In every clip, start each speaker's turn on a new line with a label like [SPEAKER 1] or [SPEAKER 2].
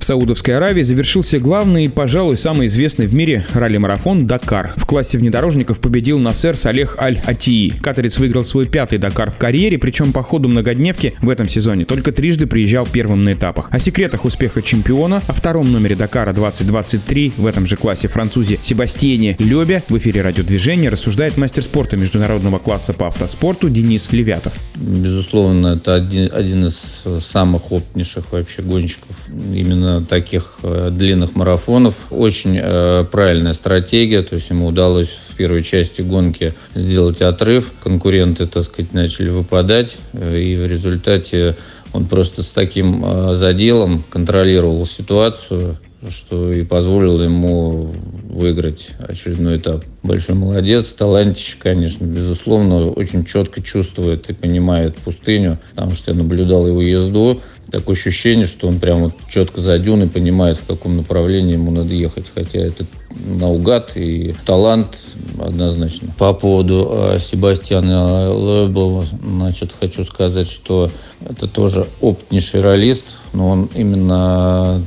[SPEAKER 1] В Саудовской Аравии завершился главный и, пожалуй, самый известный в мире ралли-марафон «Дакар». В классе внедорожников победил Насер Салех Аль-Атии. Катарец выиграл свой пятый «Дакар» в карьере, причем по ходу многодневки в этом сезоне только трижды приезжал первым на этапах. О секретах успеха чемпиона, о втором номере «Дакара» 2023 в этом же классе французе Себастьяне Лебе в эфире радиодвижения рассуждает мастер спорта международного класса по автоспорту Денис Левятов.
[SPEAKER 2] Безусловно, это один, один из самых опытнейших вообще гонщиков именно таких э, длинных марафонов. Очень э, правильная стратегия, то есть ему удалось в первой части гонки сделать отрыв. Конкуренты, так сказать, начали выпадать, э, и в результате он просто с таким заделом контролировал ситуацию, что и позволило ему выиграть очередной этап. Большой молодец, талантище, конечно, безусловно, очень четко чувствует и понимает пустыню, потому что я наблюдал его езду, такое ощущение, что он прямо четко за дюной понимает, в каком направлении ему надо ехать. Хотя это наугад и талант однозначно. По поводу э, Себастьяна Лебова, значит, хочу сказать, что это тоже опытнейший ролист, но он именно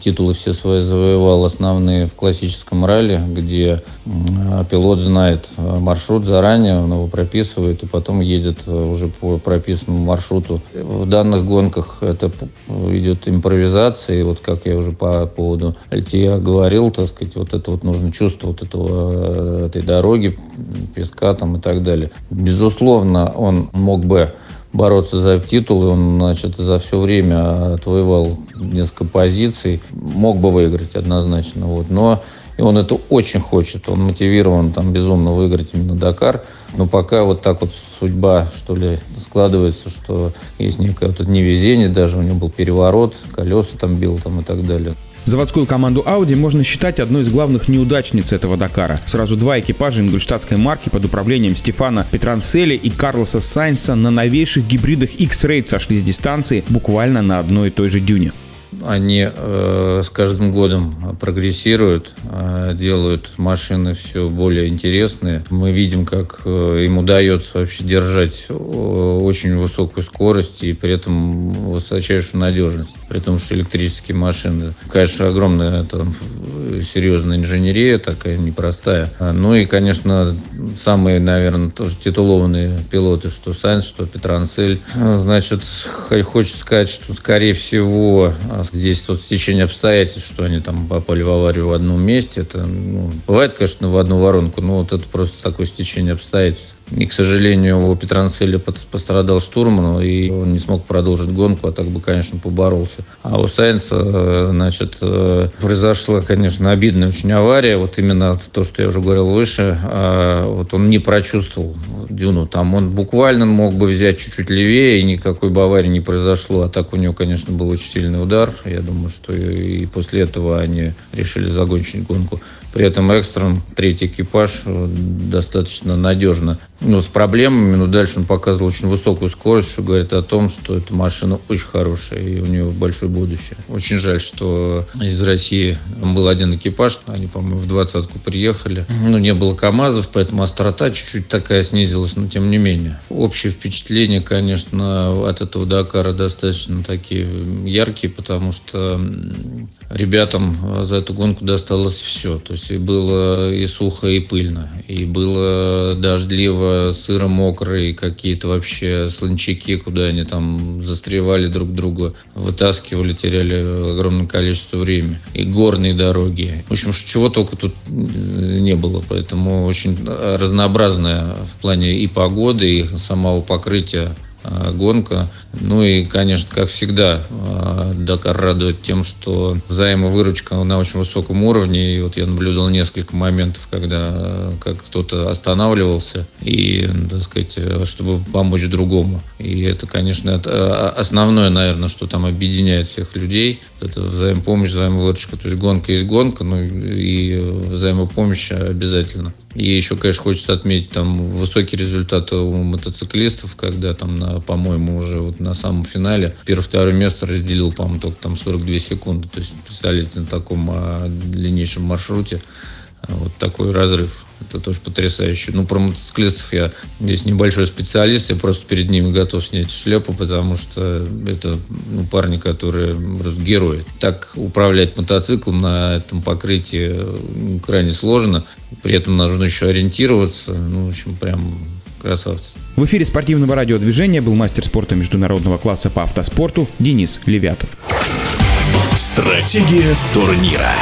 [SPEAKER 2] титулы все свои завоевал основные в классическом ралли, где пилот знает э, маршрут заранее, он его прописывает и потом едет э, уже по прописанному маршруту. В данных гонках это идет импровизация, и вот как я уже по поводу Альтия говорил, так сказать, вот это вот нужно чувство вот этого, этой дороги, песка там и так далее. Безусловно, он мог бы бороться за титул, и он, значит, за все время отвоевал несколько позиций, мог бы выиграть однозначно, вот, но и он это очень хочет, он мотивирован там безумно выиграть именно Дакар, но пока вот так вот судьба, что ли, складывается, что есть некое вот невезение, даже у него был переворот, колеса там бил там и так далее.
[SPEAKER 1] Заводскую команду Audi можно считать одной из главных неудачниц этого Дакара. Сразу два экипажа ингольштадтской марки под управлением Стефана Петранцели и Карлоса Сайнса на новейших гибридах X-Raid сошли с дистанции буквально на одной и той же дюне
[SPEAKER 2] они э, с каждым годом прогрессируют, э, делают машины все более интересные. Мы видим, как э, им удается вообще держать э, очень высокую скорость и при этом высочайшую надежность. При том, что электрические машины, конечно, огромная там, серьезная инженерия, такая непростая. Ну и, конечно, самые, наверное, тоже титулованные пилоты, что Сайнс, что Петранцель. Значит, хочется сказать, что, скорее всего, Здесь вот стечение обстоятельств, что они там попали в аварию в одном месте. Это, ну, бывает, конечно, в одну воронку, но вот это просто такое стечение обстоятельств. И, к сожалению, у Петранцеля пострадал штурман, и он не смог продолжить гонку, а так бы, конечно, поборолся. А у Сайнца, э, значит, э, произошла, конечно, обидная очень авария. Вот именно то, что я уже говорил выше, а вот он не прочувствовал дюну. Там он буквально мог бы взять чуть-чуть левее, и никакой бы аварии не произошло. А так у него, конечно, был очень сильный удар. Я думаю, что и после этого они решили закончить гонку. При этом Экстрон, третий экипаж, э, достаточно надежно ну, с проблемами, но дальше он показывал очень высокую скорость, что говорит о том, что эта машина очень хорошая и у нее большое будущее. Очень жаль, что из России был один экипаж, они, по-моему, в двадцатку приехали. Ну, не было КАМАЗов, поэтому острота чуть-чуть такая снизилась, но тем не менее. Общее впечатление, конечно, от этого Дакара достаточно такие яркие, потому что ребятам за эту гонку досталось все. То есть и было и сухо, и пыльно, и было дождливо, сыро мокрые, какие-то вообще слончаки, куда они там застревали друг друга, вытаскивали, теряли огромное количество времени. И горные дороги. В общем, чего только тут не было. Поэтому очень разнообразная в плане и погоды, и самого покрытия Э, гонка. Ну и, конечно, как всегда, э, Дакар радует тем, что взаимовыручка на очень высоком уровне. И вот я наблюдал несколько моментов, когда э, как кто-то останавливался, и, так сказать, чтобы помочь другому. И это, конечно, основное, наверное, что там объединяет всех людей. Это взаимопомощь, взаимовыручка. То есть гонка есть гонка, ну и взаимопомощь обязательно. И еще, конечно, хочется отметить там высокий результат у мотоциклистов, когда там, на, по-моему, уже вот на самом финале первое-второе место разделил, по-моему, только там 42 секунды. То есть, представляете, на таком а, длиннейшем маршруте а, вот такой разрыв. Это тоже потрясающе. Ну, про мотоциклистов я здесь небольшой специалист, я просто перед ними готов снять шляпу, потому что это ну, парни, которые просто герои. Так управлять мотоциклом на этом покрытии ну, крайне сложно. При этом нужно еще ориентироваться. Ну, в общем, прям красавцы.
[SPEAKER 1] В эфире спортивного радиодвижения был мастер спорта международного класса по автоспорту Денис Левятов.
[SPEAKER 3] Стратегия турнира.